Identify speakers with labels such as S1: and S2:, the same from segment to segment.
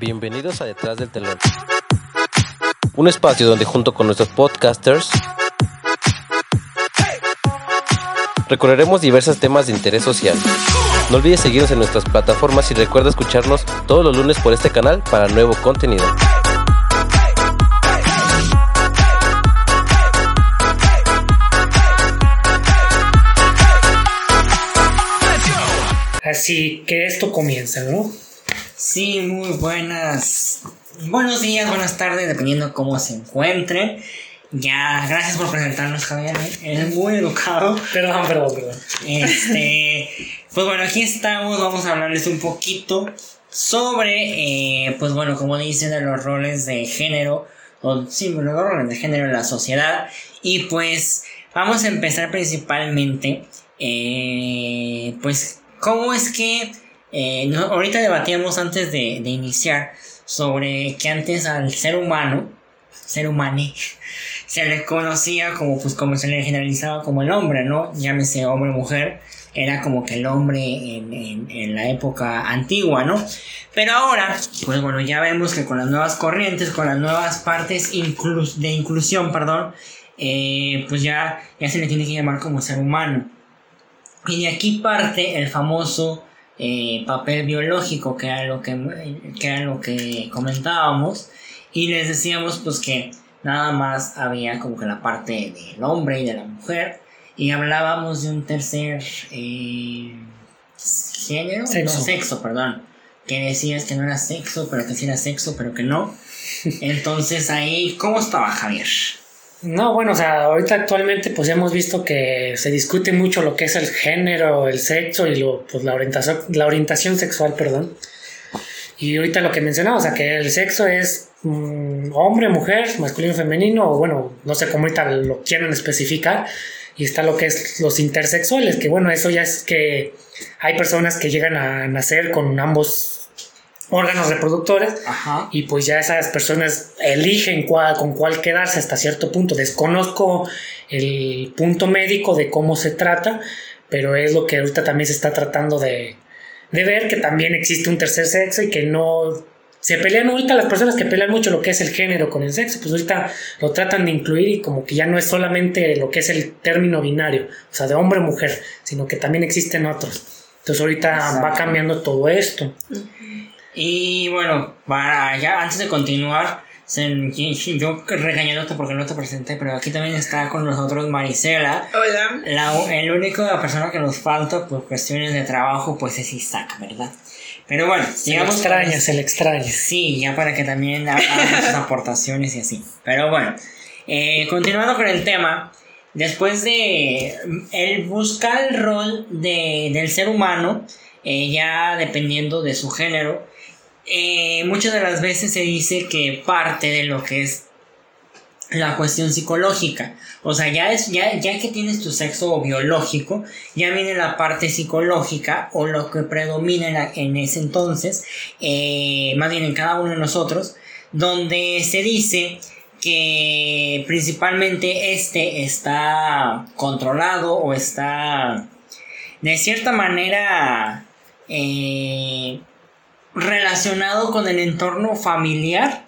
S1: Bienvenidos a Detrás del Telón. Un espacio donde junto con nuestros podcasters recorreremos diversos temas de interés social. No olvides seguirnos en nuestras plataformas y recuerda escucharnos todos los lunes por este canal para nuevo contenido.
S2: Así que esto comienza, ¿no?
S3: Sí, muy buenas. Buenos días, buenas tardes, dependiendo cómo se encuentren. Ya, gracias por presentarnos, Javier. Eres muy educado.
S2: Perdón, perdón, perdón.
S3: Este, pues bueno, aquí estamos. Vamos a hablarles un poquito sobre, eh, pues bueno, como dicen, de los roles de género, o sí, los roles de género en la sociedad. Y pues vamos a empezar principalmente, eh, pues, cómo es que eh, ahorita debatíamos antes de, de, iniciar sobre que antes al ser humano, ser humano, se le conocía como, pues, como se le generalizaba como el hombre, ¿no? Llámese hombre o mujer, era como que el hombre en, en, la época antigua, ¿no? Pero ahora, pues bueno, ya vemos que con las nuevas corrientes, con las nuevas partes de inclusión, perdón, eh, pues ya, ya se le tiene que llamar como ser humano. Y de aquí parte el famoso eh, papel biológico, que era, lo que, que era lo que comentábamos, y les decíamos pues que nada más había como que la parte del hombre y de la mujer, y hablábamos de un tercer eh, género,
S2: Sexo.
S3: no sexo, perdón, que decías que no era sexo, pero que sí era sexo, pero que no. Entonces ahí, ¿cómo estaba Javier?
S2: No, bueno, o sea, ahorita actualmente pues hemos visto que se discute mucho lo que es el género, el sexo y lo, pues, la, orientación, la orientación sexual, perdón. Y ahorita lo que mencionaba, o sea, que el sexo es um, hombre, mujer, masculino, femenino, o bueno, no sé cómo ahorita lo quieren especificar. Y está lo que es los intersexuales, que bueno, eso ya es que hay personas que llegan a nacer con ambos órganos reproductores
S3: Ajá.
S2: y pues ya esas personas eligen cuál, con cuál quedarse hasta cierto punto. Desconozco el punto médico de cómo se trata, pero es lo que ahorita también se está tratando de, de ver, que también existe un tercer sexo y que no... Se pelean ahorita las personas que pelean mucho lo que es el género con el sexo, pues ahorita lo tratan de incluir y como que ya no es solamente lo que es el término binario, o sea, de hombre-mujer, sino que también existen otros. Entonces ahorita Exacto. va cambiando todo esto. Uh -huh.
S3: Y bueno, para ya antes de continuar, yo regañándote porque no te presenté, pero aquí también está con nosotros Marisela.
S4: Hola.
S3: La, el único persona que nos falta por cuestiones de trabajo, pues es Isaac, ¿verdad? Pero bueno,
S2: se digamos. Se le extraña, se le extraña.
S3: Sí, ya para que también haga sus aportaciones y así. Pero bueno, eh, continuando con el tema, después de el buscar el rol de, del ser humano, eh, ya dependiendo de su género, eh, muchas de las veces se dice que parte de lo que es la cuestión psicológica. O sea, ya, es, ya, ya que tienes tu sexo biológico, ya viene la parte psicológica o lo que predomina en, en ese entonces, eh, más bien en cada uno de nosotros, donde se dice que principalmente este está controlado o está de cierta manera eh, relacionado con el entorno familiar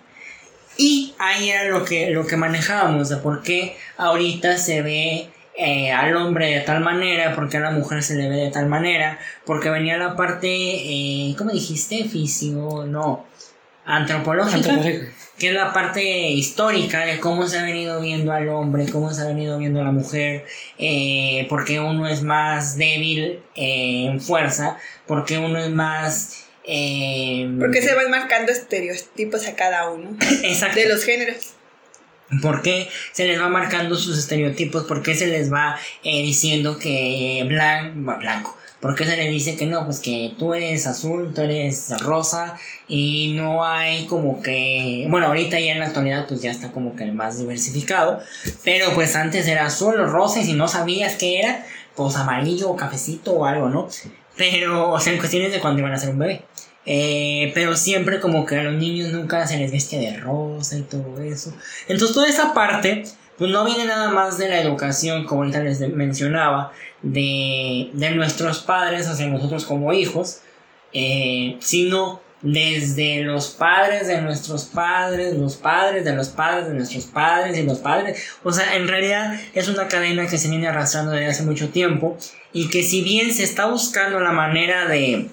S3: y ahí era lo que, lo que manejábamos de por qué ahorita se ve eh, al hombre de tal manera, porque a la mujer se le ve de tal manera, porque venía la parte, eh, ¿cómo dijiste? Fisio, no, antropológica, antropológica, que es la parte histórica de cómo se ha venido viendo al hombre, cómo se ha venido viendo a la mujer, eh, porque uno es más débil en fuerza, porque uno es más eh,
S4: Porque se van marcando estereotipos a cada uno.
S3: Exacto.
S4: De los géneros.
S3: ¿Por qué se les va marcando sus estereotipos? ¿Por qué se les va eh, diciendo que blanco, blanco? ¿Por qué se les dice que no? Pues que tú eres azul, tú eres rosa y no hay como que... Bueno, ahorita ya en la actualidad pues ya está como que más diversificado, pero pues antes era azul o rosa y si no sabías qué era, pues amarillo o cafecito o algo, ¿no? Pero, o sea, en cuestiones de cuando iban a ser un bebé. Eh, pero siempre como que a los niños nunca se les vestía de rosa y todo eso. Entonces toda esa parte, pues no viene nada más de la educación, como ahorita les mencionaba, de, de nuestros padres hacia nosotros como hijos, eh, sino desde los padres de nuestros padres, los padres de los padres de nuestros padres y los padres. O sea, en realidad es una cadena que se viene arrastrando desde hace mucho tiempo y que si bien se está buscando la manera de,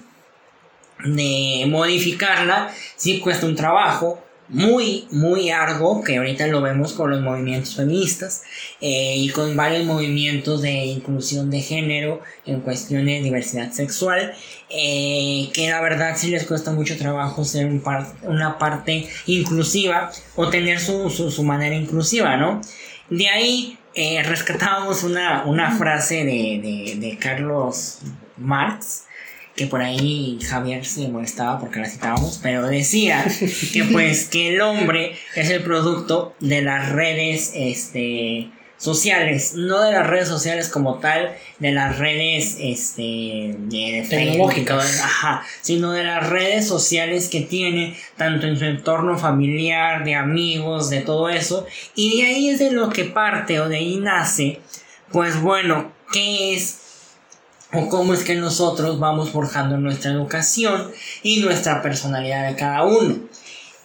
S3: de modificarla, sí cuesta un trabajo muy, muy arduo, que ahorita lo vemos con los movimientos feministas eh, y con varios movimientos de inclusión de género en cuestiones de diversidad sexual, eh, que la verdad sí les cuesta mucho trabajo ser un una parte inclusiva o tener su, su, manera inclusiva, ¿no? De ahí eh, rescatábamos una, una frase de, de, de Carlos Marx, que por ahí Javier se molestaba porque la citábamos, pero decía que pues que el hombre es el producto de las redes este sociales, no de las redes sociales como tal, de las redes este de
S2: tecnológicas,
S3: ajá, sino de las redes sociales que tiene tanto en su entorno familiar, de amigos, de todo eso, y de ahí es de lo que parte o de ahí nace, pues bueno, ¿qué es o cómo es que nosotros vamos forjando nuestra educación y nuestra personalidad de cada uno.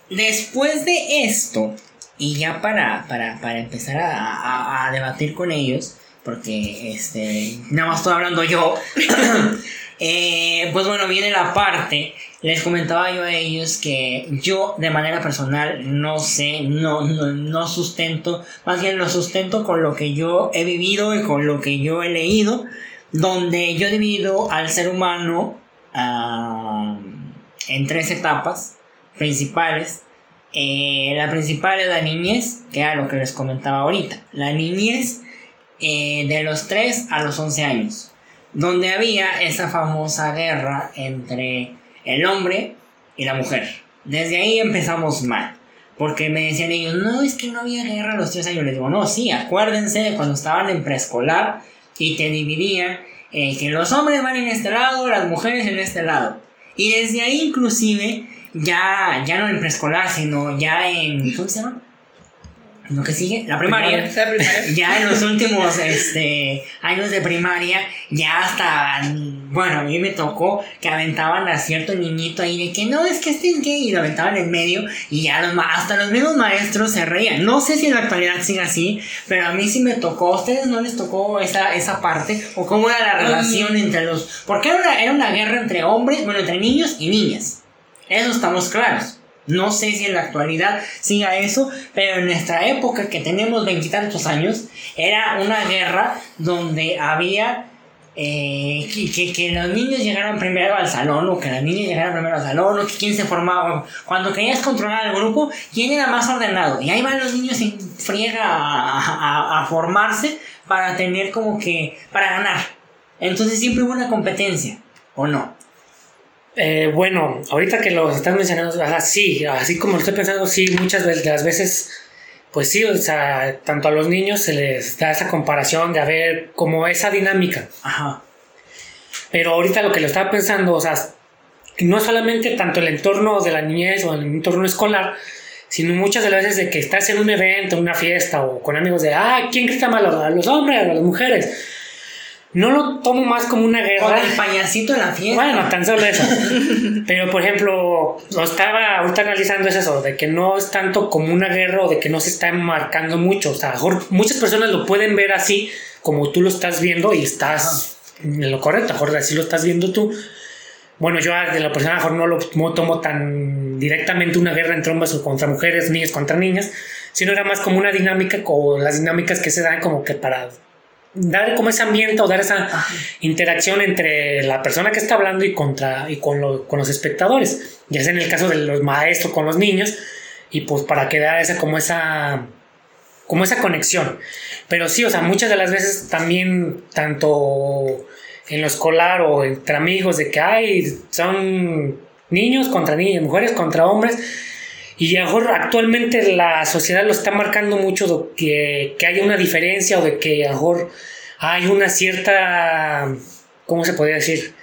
S3: Después de esto, y ya para, para, empezar a, debatir con ellos, porque este, nada más estoy hablando yo, eh, pues bueno, viene la parte, les comentaba yo a ellos que yo de manera personal no sé, no, no, no sustento, más bien lo sustento con lo que yo he vivido y con lo que yo he leído donde yo divido al ser humano en tres etapas principales. Eh, la principal es la niñez, que era lo que les comentaba ahorita. La niñez eh, de los 3 a los 11 años, donde había esa famosa guerra entre el hombre y la mujer. Desde ahí empezamos mal. Porque me decían ellos, no, es que no había guerra a los 3 años. Les digo, no, sí, acuérdense de cuando estaban en preescolar y te dividían eh, que los hombres van en este lado, las mujeres en este lado. Y desde ahí inclusive, ya, ya no en preescolar, sino ya en... ¿Cómo se llama? lo que sigue, la primaria, ya en los últimos este, años de primaria, ya hasta, bueno, a mí me tocó que aventaban a cierto niñito ahí de que no, es que este es gay, y lo aventaban en medio, y ya los, hasta los mismos maestros se reían. No sé si en la actualidad sigue así, pero a mí sí me tocó, a ustedes no les tocó esa, esa parte, o cómo era la relación entre los, porque era una, era una guerra entre hombres, bueno, entre niños y niñas. Eso estamos claros. No sé si en la actualidad siga eso, pero en nuestra época que tenemos veintitantos años, era una guerra donde había eh, que, que, los niños llegaran primero al salón, o que las niñas llegaran primero al salón, o que quién se formaba. Cuando querías controlar al grupo, quién era más ordenado. Y ahí van los niños en friega a, a formarse para tener como que, para ganar. Entonces siempre hubo una competencia, ¿o no?
S2: Eh, bueno, ahorita que lo estás mencionando, así, así como lo estoy pensando, sí, muchas de las veces, pues sí, o sea, tanto a los niños se les da esa comparación de haber como esa dinámica. Ajá. Pero ahorita lo que lo estaba pensando, o sea, no solamente tanto el entorno de la niñez o el entorno escolar, sino muchas de las veces de que estás en un evento, una fiesta o con amigos de, ah, ¿quién grita más, a los hombres a las mujeres? No lo tomo más como una guerra.
S3: Con el payasito en la fiesta.
S2: Bueno, tan solo eso. Pero, por ejemplo, lo estaba ahorita analizando es eso, de que no es tanto como una guerra o de que no se está marcando mucho. O sea, mejor muchas personas lo pueden ver así, como tú lo estás viendo y estás en lo correcto, mejor así lo estás viendo tú. Bueno, yo de la persona mejor no lo tomo tan directamente una guerra entre hombres o contra mujeres, niños contra niñas, sino era más como una dinámica, o las dinámicas que se dan como que para dar como ese ambiente o dar esa interacción entre la persona que está hablando y, contra, y con, con, los espectadores, ya sea en el caso de los maestros con los niños, y pues para que da esa como esa como esa conexión. Pero sí, o sea, muchas de las veces también, tanto en lo escolar o entre amigos, de que hay, son niños contra niñas, mujeres contra hombres, y mejor actualmente la sociedad lo está marcando mucho de que, que haya una diferencia o de que mejor hay una cierta, ¿cómo se podría decir?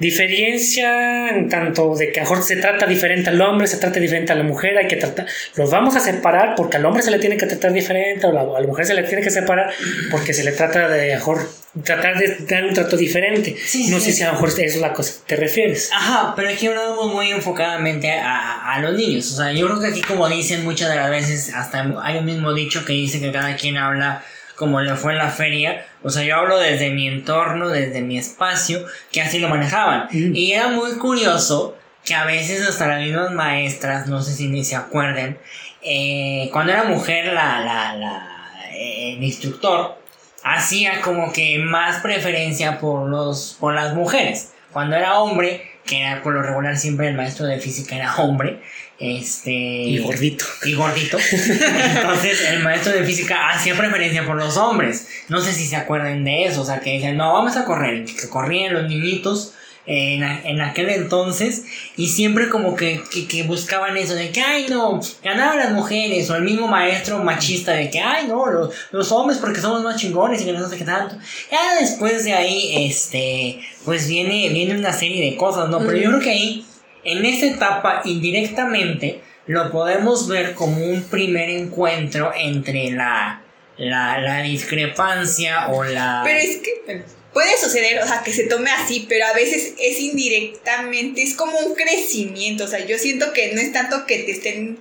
S2: Diferencia en tanto de que a mejor se trata diferente al hombre, se trata diferente a la mujer, hay que tratar, los vamos a separar porque al hombre se le tiene que tratar diferente, o a la mujer se le tiene que separar porque se le trata de mejor tratar de dar un trato diferente. no sé si a lo mejor eso es la cosa te refieres.
S3: Ajá, pero aquí hablamos muy enfocadamente a, a, los niños. O sea, yo creo que aquí como dicen muchas de las veces, hasta hay un mismo dicho que dice que cada quien habla como le fue en la feria. O sea, yo hablo desde mi entorno, desde mi espacio, que así lo manejaban. Y era muy curioso que a veces hasta las mismas maestras, no sé si ni se acuerden, eh, cuando era mujer la, la, la eh, el instructor hacía como que más preferencia por los por las mujeres. Cuando era hombre, que era por lo regular siempre el maestro de física era hombre, este.
S2: Y gordito.
S3: Y gordito. Entonces, el maestro de física hacía preferencia por los hombres. No sé si se acuerdan de eso. O sea, que decían, no, vamos a correr. Que corrían los niñitos en, en aquel entonces. Y siempre como que, que, buscaban eso de que, ay, no, ganaban las mujeres. O el mismo maestro machista de que, ay, no, los, los hombres porque somos más chingones y que no sé qué tanto. Ya después de ahí, este, pues viene, viene una serie de cosas, ¿no? Pero yo creo que ahí en esta etapa, indirectamente, lo podemos ver como un primer encuentro entre la, la, discrepancia o la...
S4: Pero es que puede suceder, o sea, que se tome así, pero a veces es indirectamente, es como un crecimiento, o sea, yo siento que no es tanto que te estén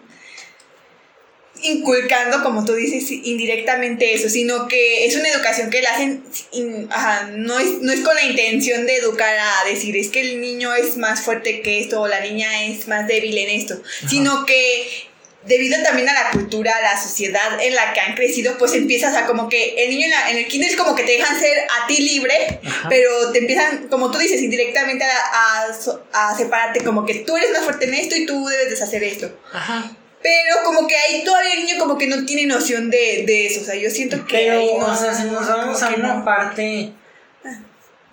S4: inculcando, como tú dices, indirectamente eso, sino que es una educación que le hacen, no, es, no es con la intención de educar a decir, es que el niño es más fuerte que esto o la niña es más débil en esto, sino que debido también a la cultura, a la sociedad en la que han crecido, pues empiezas a como que el niño en, el kinder es como que te dejan ser a ti libre, pero te empiezan, como tú dices, indirectamente a, a, a, separarte, como que tú eres más fuerte en esto y tú debes deshacer esto. Ajá. Pero como que ahí todavía el niño como que no tiene noción de, de eso. O sea, yo siento que...
S3: Pero,
S4: ahí
S3: no, o sea, si nos vamos a una parte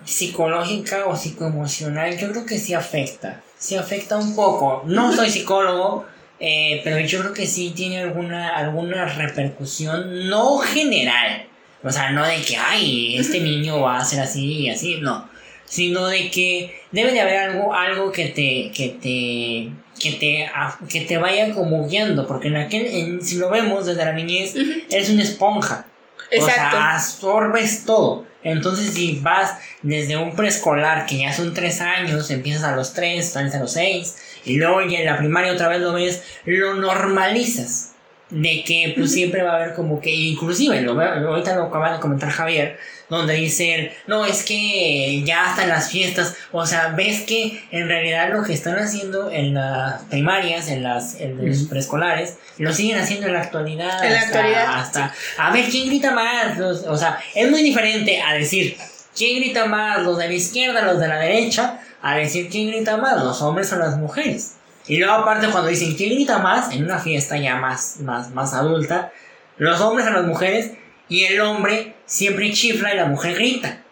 S3: psicológica o psicoemocional, yo creo que sí afecta. Sí afecta un poco. No soy psicólogo, eh, pero yo creo que sí tiene alguna, alguna repercusión, no general. O sea, no de que, ay, este niño va a ser así y así, no. Sino de que debe de haber algo, algo que te, que te que te, que te vaya como guiando, porque en aquel, si lo vemos desde la niñez, eres una esponja. Exacto. O sea, absorbes todo. Entonces, si vas desde un preescolar, que ya son tres años, empiezas a los tres, sales a los seis, y luego ya en la primaria otra vez lo ves, lo normalizas. De que pues siempre va a haber como que, inclusive, lo, ahorita lo acaba de comentar Javier, donde dicen, no, es que ya hasta en las fiestas, o sea, ves que en realidad lo que están haciendo en las primarias, en las en los preescolares, lo siguen haciendo en la actualidad.
S4: En la actualidad.
S3: Hasta, a ver, ¿quién grita más? o sea, es muy diferente a decir, ¿quién grita más? Los de la izquierda, los de la derecha, a decir, ¿quién grita más? Los hombres o las mujeres. Y luego aparte cuando dicen, ¿quién grita más? En una fiesta ya más, más, más adulta, los hombres o las mujeres, y el hombre siempre chifla y la mujer grita.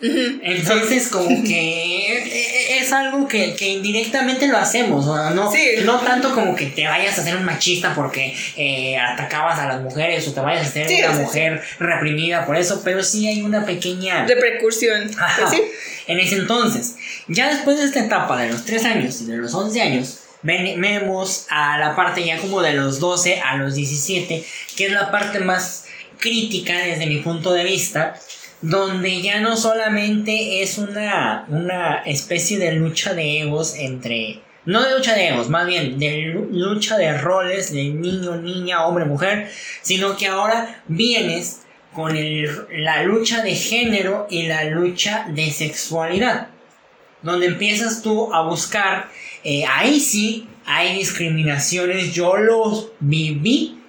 S3: Entonces, como que es algo que, indirectamente lo hacemos, ¿no? No, tanto como que te vayas a ser un machista porque eh, atacabas a las mujeres o te vayas a ser una mujer reprimida por eso, pero sí hay una pequeña
S4: repercusión. Pues
S3: en ese entonces, ya después de esta etapa de los 3 años y de los 11 años, vemos a la parte ya como de los 12 a los 17, que es la parte más crítica desde mi punto de vista, donde ya no solamente es una, una especie de lucha de egos entre... No de lucha de egos, más bien de lucha de roles de niño, niña, hombre, mujer, sino que ahora vienes con la lucha de género y la lucha de sexualidad, donde empiezas tú a buscar, eh, ahí sí hay discriminaciones, yo los viví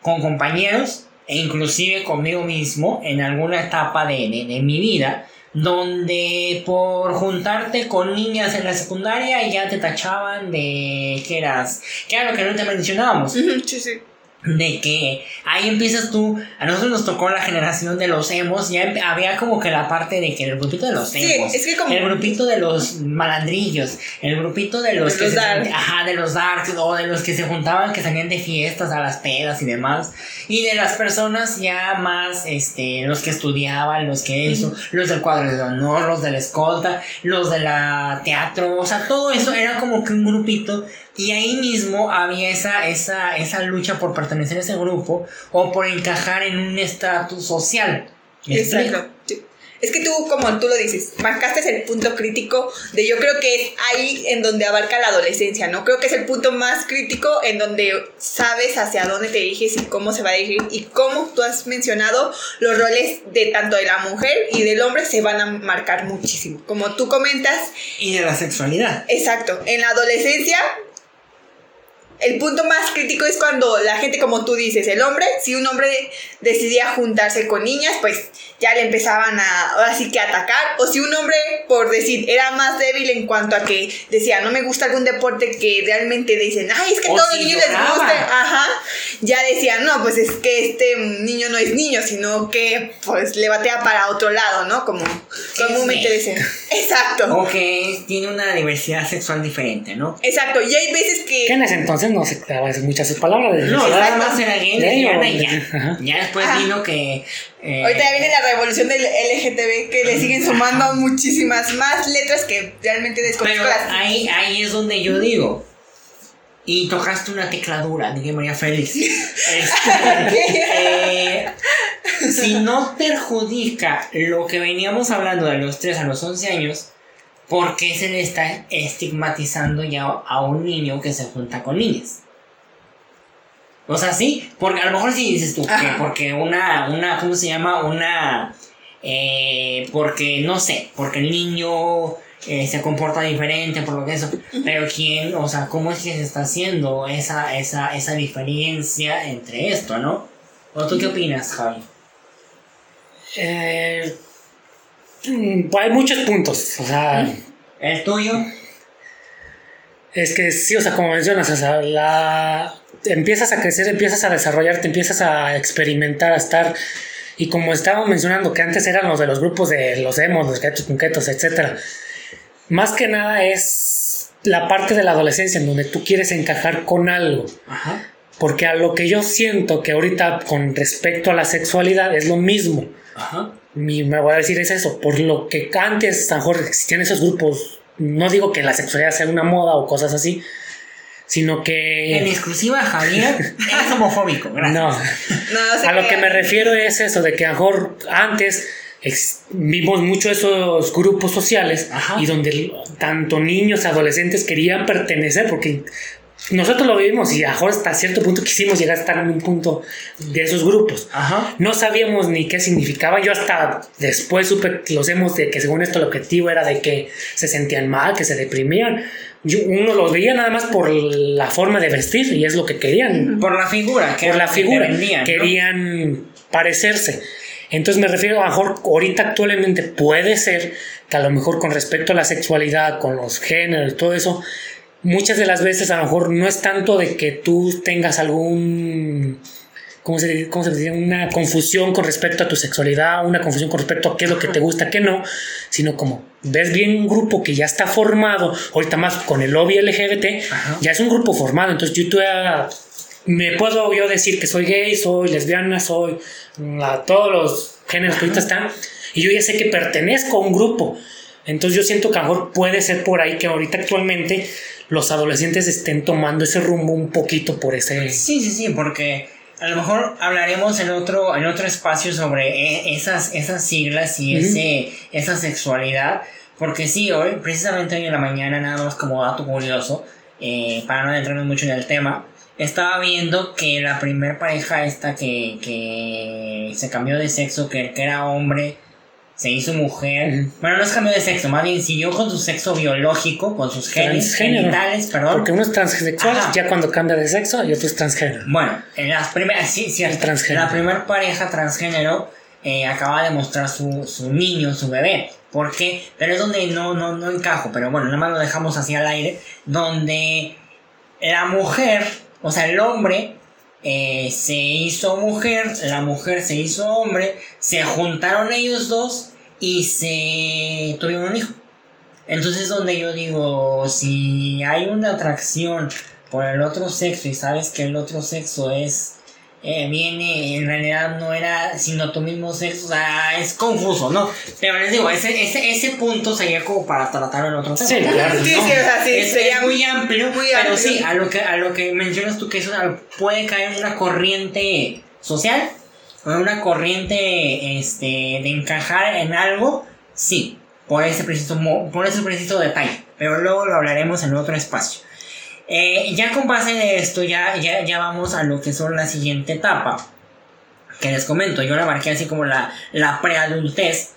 S3: con compañeros e inclusive conmigo mismo en alguna etapa de, mi vida, donde por juntarte con niñas en la secundaria ya te tachaban de que eras, lo que no te mencionábamos.
S4: Sí, sí.
S3: De que ahí empiezas tú, a nosotros nos tocó la generación de los emos, ya había como que la parte de que el grupito de los
S4: Sí,
S3: emos,
S4: es que como-
S3: el grupito de los malandrillos, el grupito de los
S4: De
S3: que
S4: los
S3: se- ajá, de los darks, o de los que se juntaban, que salían de fiestas a las pedas y demás, y de las personas ya más, este, los que estudiaban, los que eso, los del cuadro de honor, los de la escolta, los de la teatro, o sea, todo eso era como que un grupito y ahí mismo había esa, esa, esa lucha por pertenecer a ese grupo o por encajar en un estatus social.
S4: Exacto. Sí. Es que tú, como tú lo dices, marcaste el punto crítico de yo creo que es ahí en donde abarca la adolescencia, ¿no? Creo que es el punto más crítico en donde sabes hacia dónde te diriges y cómo se va a dirigir y cómo tú has mencionado los roles de tanto de la mujer y del hombre se van a marcar muchísimo. Como tú comentas,
S3: Y de la sexualidad.
S4: Exacto. En la adolescencia, el punto más crítico es cuando la gente, como tú dices, el hombre, si un hombre decidía juntarse con niñas, pues ya le empezaban a, ahora sí que atacar. O si un hombre, por decir, era más débil en cuanto a que decía, no me gusta algún deporte que realmente dicen, ay, es que
S3: O
S4: todos
S3: si
S4: los niños les gusta. Ajá. Ya decían, no, pues es que este niño no es niño, sino que pues le batea para otro lado, ¿no? Como comúnmente dicen. Exacto.
S3: O que tiene una diversidad sexual diferente, ¿no?
S4: Exacto. Y hay veces que...
S2: Que en ese entonces no se daba muchas sus palabras. de
S3: No, nada más era gay, lesbiana y ya.
S2: Ajá.
S3: Ya después
S4: Ajá.
S3: vino que. eh,
S4: Ahorita ya viene la revolución del LGTB que le siguen sumando muchísimas más letras que realmente desconozco
S3: Pero
S4: las.
S3: ahí, ahí es donde yo digo. Y tocaste una tecla dura, dije María Félix. Este, eh, si no perjudica lo que veníamos hablando de los 3 a los 11 años, ¿por qué se le está estigmatizando ya a un niño que se junta con niñas? O sea, sí, porque a lo mejor si dices tú que porque una, una, ¿cómo se llama? Una, eh, porque no sé, porque el niño eh, se comporta diferente, por lo que eso, pero quién, o sea, ¿cómo es que se está haciendo esa, esa, esa diferencia entre esto, no? ¿O tú qué opinas, Javi?
S2: Eh, hay muchos puntos. O sea,
S3: ¿El tuyo?
S2: es que sí, o sea, como mencionas, o sea, la, empiezas a crecer, empiezas a desarrollarte, empiezas a experimentar, a estar. Y como estábamos mencionando, que antes eran los de los grupos de los emos, los gatos punquetos, etc. Más que nada es la parte de la adolescencia en donde tú quieres encajar con algo.
S3: Ajá.
S2: Porque a lo que yo siento que ahorita con respecto a la sexualidad es lo mismo.
S3: Ajá.
S2: Mi, me voy a decir es eso, por lo que antes a lo mejor existían esos grupos, no digo que la sexualidad sea una moda o cosas así, sino
S3: En
S2: que...
S3: exclusiva, Javier es homofóbico, gracias.
S2: No,
S4: No,
S2: a lo que me refiero es eso, de que a lo mejor antes vimos mucho esos grupos sociales
S3: Ajá.
S2: y donde tanto niños, adolescentes querían pertenecer, porque nosotros lo vivimos y mejor hasta cierto punto quisimos llegar a estar en un punto de esos grupos.
S3: Ajá.
S2: No sabíamos ni qué significaba. Yo hasta después supe que los hemos de que según esto el objetivo era de que se sentían mal, que se deprimían. Yo- uno los veía nada más por la forma de vestir y es lo que querían.
S3: Por la figura, que
S2: Por la figura.
S3: vendían, ¿no?
S2: Querían parecerse. Entonces me refiero a lo mejor ahorita actualmente puede ser que a lo mejor con respecto a la sexualidad, con los géneros y todo eso, muchas de las veces a lo mejor no es tanto de que tú tengas algún ¿cómo se, cómo se dice? Una confusión con respecto a tu sexualidad, una confusión con respecto a qué es lo que te gusta, qué no, sino como ves bien un grupo que ya está formado, ahorita más con el lobby LGBT,
S3: Ajá.
S2: ya es un grupo formado, entonces yo todavía me puedo yo decir que soy gay, soy lesbiana, soy mm, a todos los géneros que ahorita están, y yo ya sé que pertenezco a un grupo. Entonces yo siento que a lo mejor puede ser por ahí que ahorita actualmente los adolescentes estén tomando ese rumbo un poquito por ese...
S3: Sí, sí, sí, porque a lo mejor hablaremos en otro, en otro espacio sobre e- esas, esas siglas y ese, esa sexualidad. Porque sí, hoy, precisamente hoy en la mañana, nada más como dato curioso, eh, para no adentrarnos mucho en el tema, estaba viendo que la primer pareja esta que, que se cambió de sexo, que, que era hombre, se hizo mujer. Bueno, no se cambió de sexo, más bien siguió con su sexo biológico, con sus genes, genitales, perdón.
S2: Porque uno es transexual
S3: Ajá.
S2: ya cuando cambia de sexo y otro es transgénero.
S3: Bueno, en las primeras, sí.
S2: El transgénero.
S3: La primera pareja transgénero eh, acaba de mostrar su, su niño, su bebé. ¿Por qué? Pero es donde no, no, no encajo, pero bueno, nada más lo dejamos así al aire. Donde la mujer, o sea, el hombre, eh, se hizo mujer, la mujer se hizo hombre, se juntaron ellos dos y se tuvieron un hijo. Entonces donde yo digo, si hay una atracción por el otro sexo y sabes que el otro sexo es eh, viene, en realidad no era sino tu mismo sexo, o sea, es confuso, ¿no? Pero les digo, ese, ese, ese punto sería como para tratar el otro
S2: Sí, claro.
S4: Sí, sí, o sea, sí,
S3: es,
S4: sería
S3: es muy amplio,
S4: muy
S3: pero
S4: amplio.
S3: sí, a lo que, a lo que mencionas tú que eso puede caer en una corriente social, o en una corriente este, de encajar en algo, sí, por ese preciso, mo- por ese preciso detalle, pero luego lo hablaremos en otro espacio. Eh, ya con base de esto, ya, ya, vamos a lo que son la siguiente etapa. Que les comento, yo la marqué así como la, la preadultez.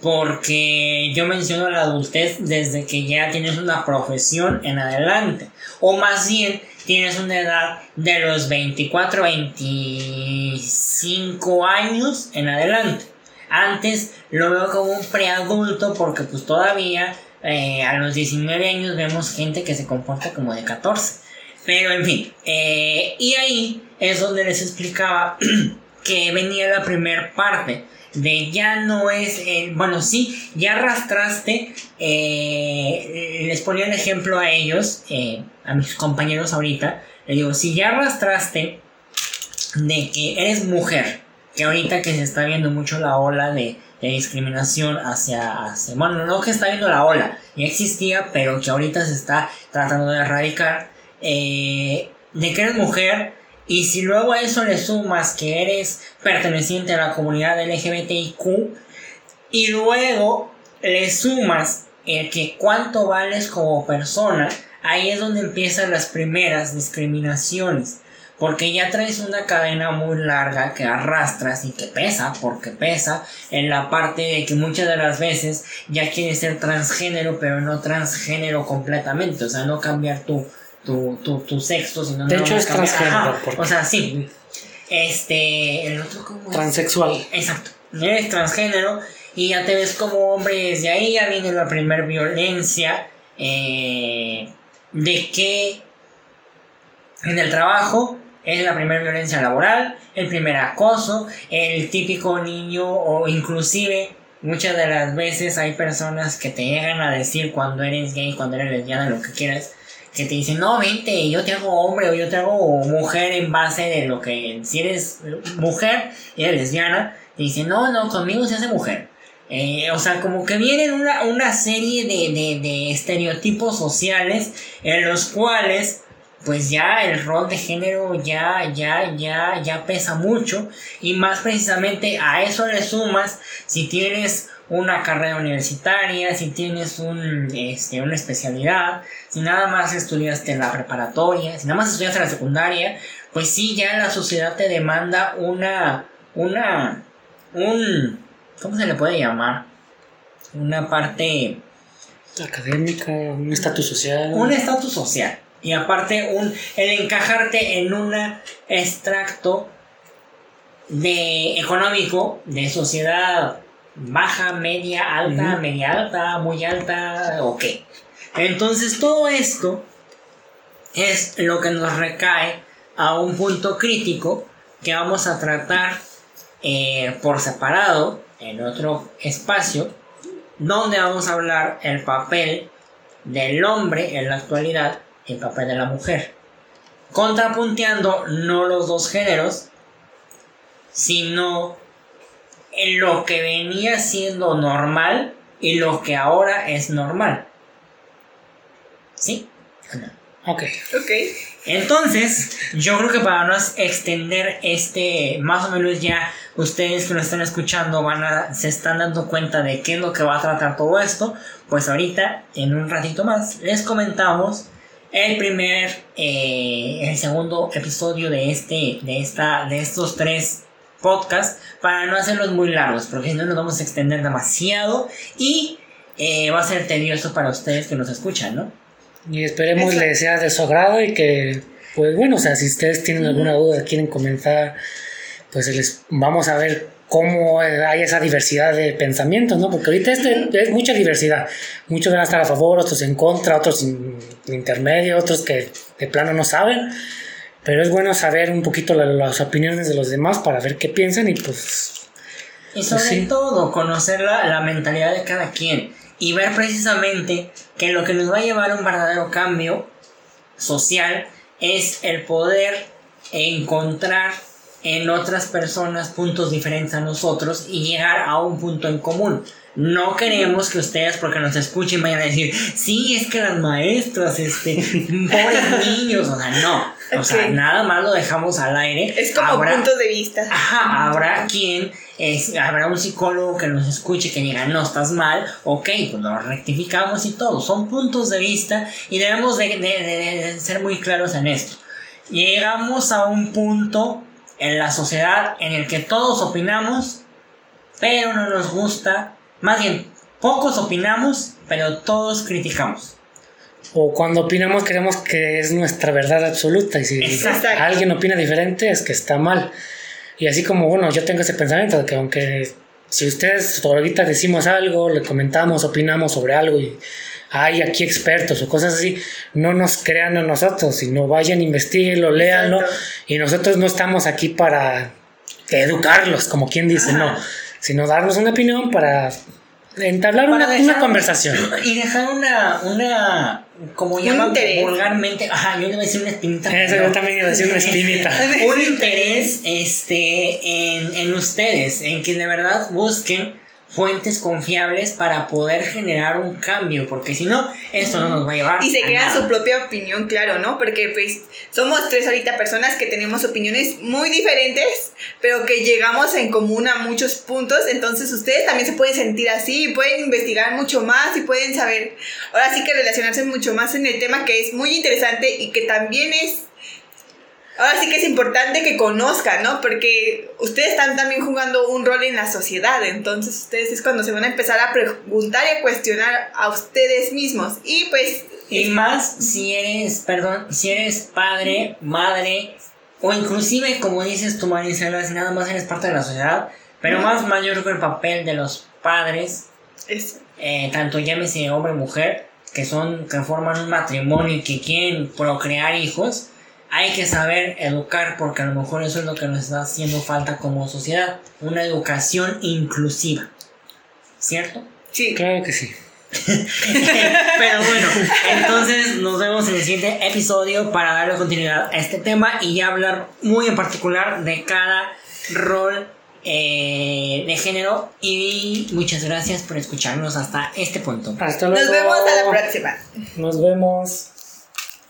S3: Porque yo menciono la adultez desde que ya tienes una profesión en adelante. O más bien, tienes una edad de los 24, 25 años en adelante. Antes lo veo como un preadulto porque pues todavía eh, a los 19 años vemos gente que se comporta como de 14. Pero en fin, eh, y ahí es donde les explicaba que venía la primer parte de ya no es, bueno, sí, ya arrastraste, eh, les ponía el ejemplo a ellos, a mis compañeros ahorita, les digo, si ya arrastraste de que eres mujer, que ahorita que se está viendo mucho la ola de, de discriminación hacia, hacia, bueno, no que está viendo la ola, ya existía, pero que ahorita se está tratando de erradicar, eh, de que eres mujer, y si luego a eso le sumas que eres perteneciente a la comunidad LGBTIQ, y luego le sumas el que cuánto vales como persona, ahí es donde empiezan las primeras discriminaciones. Porque ya traes una cadena muy larga que arrastras y que pesa, porque pesa, en la parte de que muchas de las veces ya quieres ser transgénero, pero no transgénero completamente, o sea, no cambiar tu, tu, tu, tu sexo, sino
S2: De hecho es
S3: cambiar-
S2: transgénero, porque-
S3: O sea, sí. Este, el otro como
S2: Transexual.
S3: Exacto. Eres transgénero y ya te ves como hombre desde ahí ya viene la primer violencia eh, de que en el trabajo es la primera violencia laboral, el primer acoso, el típico niño o inclusive muchas de las veces hay personas que te llegan a decir cuando eres gay, cuando eres lesbiana, lo que quieras, que te dicen, no, vente, yo te hago hombre o yo te hago mujer en base de lo que, si eres mujer y eres lesbiana, te dicen, no, no, conmigo se hace mujer. Eh, o sea, como que vienen una, una serie de, de, de estereotipos sociales en los cuales pues ya el rol de género ya, ya, ya, ya pesa mucho y más precisamente a eso le sumas si tienes una carrera universitaria, si tienes un, este, una especialidad, si nada más estudiaste en la preparatoria, si nada más estudiaste en la secundaria, pues sí, ya la sociedad te demanda una, una, un, ¿cómo se le puede llamar? Una parte,
S2: Académica, un estatus social.
S3: un estatus social. Y aparte, un, el encajarte en un extracto de económico de sociedad baja, media, alta, media alta, muy alta, ok. Entonces todo esto es lo que nos recae a un punto crítico que vamos a tratar eh, por separado en otro espacio donde vamos a hablar el papel del hombre en la actualidad el papel de la mujer. Contrapunteando no los dos géneros, sino en lo que venía siendo normal y lo que ahora es normal. ¿Sí?
S2: Ok.
S4: Ok.
S3: Entonces, yo creo que para no extender este, más o menos ya ustedes que lo están escuchando van a, se están dando cuenta de qué es lo que va a tratar todo esto, pues ahorita, en un ratito más, les comentamos el primer, eh, el segundo episodio de este, de esta, de estos tres podcasts, para no hacerlos muy largos, porque si no nos vamos a extender demasiado y eh, va a ser tedioso para ustedes que nos escuchan, ¿no?
S2: Y esperemos
S4: Exacto.
S2: les sea de su agrado y que, pues bueno, o sea, si ustedes tienen alguna duda, quieren comentar, pues les vamos a ver cómo hay esa diversidad de pensamientos, ¿no? Porque ahorita es, de- es mucha diversidad. Muchos van a estar a favor, otros en contra, otros in- intermedio, otros que de plano no saben. Pero es bueno saber un poquito la- las opiniones de los demás para ver qué piensan y pues
S3: Y sobre
S2: sí.
S3: todo, conocer la, la mentalidad de cada quien y ver precisamente que lo que nos va a llevar a un verdadero cambio social es el poder encontrar en otras personas puntos diferentes a nosotros y llegar a un punto en común. No queremos que ustedes, porque nos escuchen, vayan a decir, sí, es que las maestras, este, pobres niños, o sea, no. O sea, nada más lo dejamos al aire.
S4: Es como
S3: Habrá-
S4: puntos de vista.
S3: Ajá, habrá quien, es, habrá un psicólogo que nos escuche que diga, no, estás mal, ok, pues lo rectificamos y todo. Son puntos de vista y debemos de, de- de- de ser muy claros en esto. Llegamos a un punto en la sociedad en el que todos opinamos, pero no nos gusta, más bien, pocos opinamos, pero todos criticamos.
S2: o cuando opinamos queremos que es nuestra verdad absoluta y si
S3: Exacto.
S2: alguien opina diferente es que está mal. Y así como, bueno, yo tengo ese pensamiento de que aunque si ustedes ahorita decimos algo, le comentamos, opinamos sobre algo y hay aquí expertos o cosas así, no nos crean a nosotros, sino vayan, investiguenlo, léanlo
S4: Exacto.
S2: y nosotros no estamos aquí para educarlos, como quien dice, no, sino darnos una opinión para entablar
S3: Para
S2: una,
S3: dejar-
S2: una conversación.
S3: Y dejar una, una, como llaman
S4: interés.
S3: vulgarmente, ajá, yo le iba a decir una espinita.
S2: Eso yo
S3: no.
S2: también iba a decir una espinita.
S3: un interés este, en, en ustedes, en que de verdad busquen fuentes confiables para poder generar un cambio, porque si no, esto no nos va a llevar
S4: Y se
S3: a nada.
S4: su propia opinión, claro, ¿no? Porque pues somos tres ahorita personas que tenemos opiniones muy diferentes, pero que llegamos en común a muchos puntos, entonces ustedes también se pueden sentir así, y pueden investigar mucho más y pueden saber, ahora sí que relacionarse mucho más en el tema que es muy interesante y que también es, ahora sí que es importante que conozcan, ¿no? Porque ustedes están también jugando un rol en la sociedad, entonces ustedes es cuando se van a empezar a preguntar y a cuestionar a ustedes mismos y pues
S3: Y más si eres, perdón, si eres padre, madre, o inclusive, como dices tú, Marisela, si nada más eres parte de la sociedad, pero más mayor que el papel de los padres,
S4: es
S3: eh, tanto llámese hombre o mujer, que son, que forman un matrimonio y que quieren procrear hijos, hay que saber educar porque a lo mejor eso es lo que nos está haciendo falta como sociedad, una educación inclusiva, ¿cierto?
S4: Sí.
S2: Claro que sí.
S3: Pero bueno, entonces nos vemos en el siguiente episodio para darle continuidad a este tema y ya hablar muy en particular de cada rol eh, de género. Y muchas gracias por escucharnos hasta este punto.
S2: Hasta luego.
S4: Nos vemos a la próxima.
S2: Nos vemos.